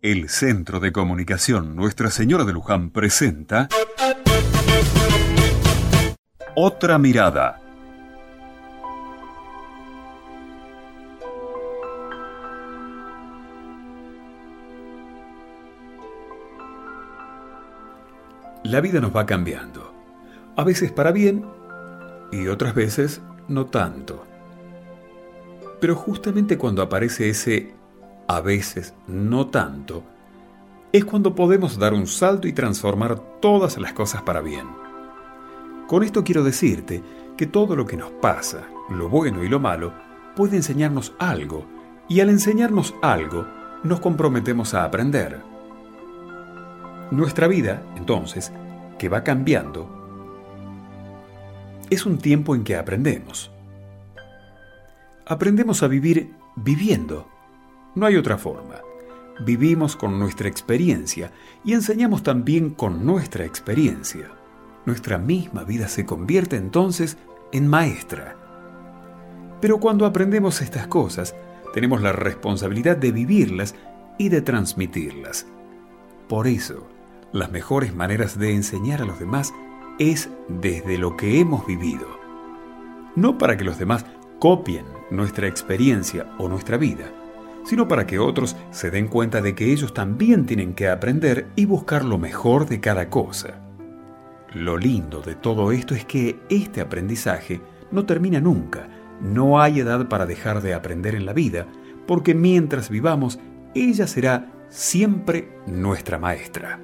El Centro de Comunicación Nuestra Señora de Luján presenta Otra Mirada. La vida nos va cambiando, a veces para bien y otras veces no tanto. Pero justamente cuando aparece ese a veces no tanto, es cuando podemos dar un salto y transformar todas las cosas para bien. Con esto quiero decirte que todo lo que nos pasa, lo bueno y lo malo, puede enseñarnos algo, y al enseñarnos algo, nos comprometemos a aprender. Nuestra vida, entonces, que va cambiando, es un tiempo en que aprendemos. Aprendemos a vivir viviendo no hay otra forma. Vivimos con nuestra experiencia y enseñamos también con nuestra experiencia. Nuestra misma vida se convierte entonces en maestra. Pero cuando aprendemos estas cosas, tenemos la responsabilidad de vivirlas y de transmitirlas. Por eso, las mejores maneras de enseñar a los demás es desde lo que hemos vivido. No para que los demás copien nuestra experiencia o nuestra vida, sino para que otros se den cuenta de que ellos también tienen que aprender y buscar lo mejor de cada cosa. Lo lindo de todo esto es que este aprendizaje no termina nunca, no hay edad para dejar de aprender en la vida, porque mientras vivamos, ella será siempre nuestra maestra.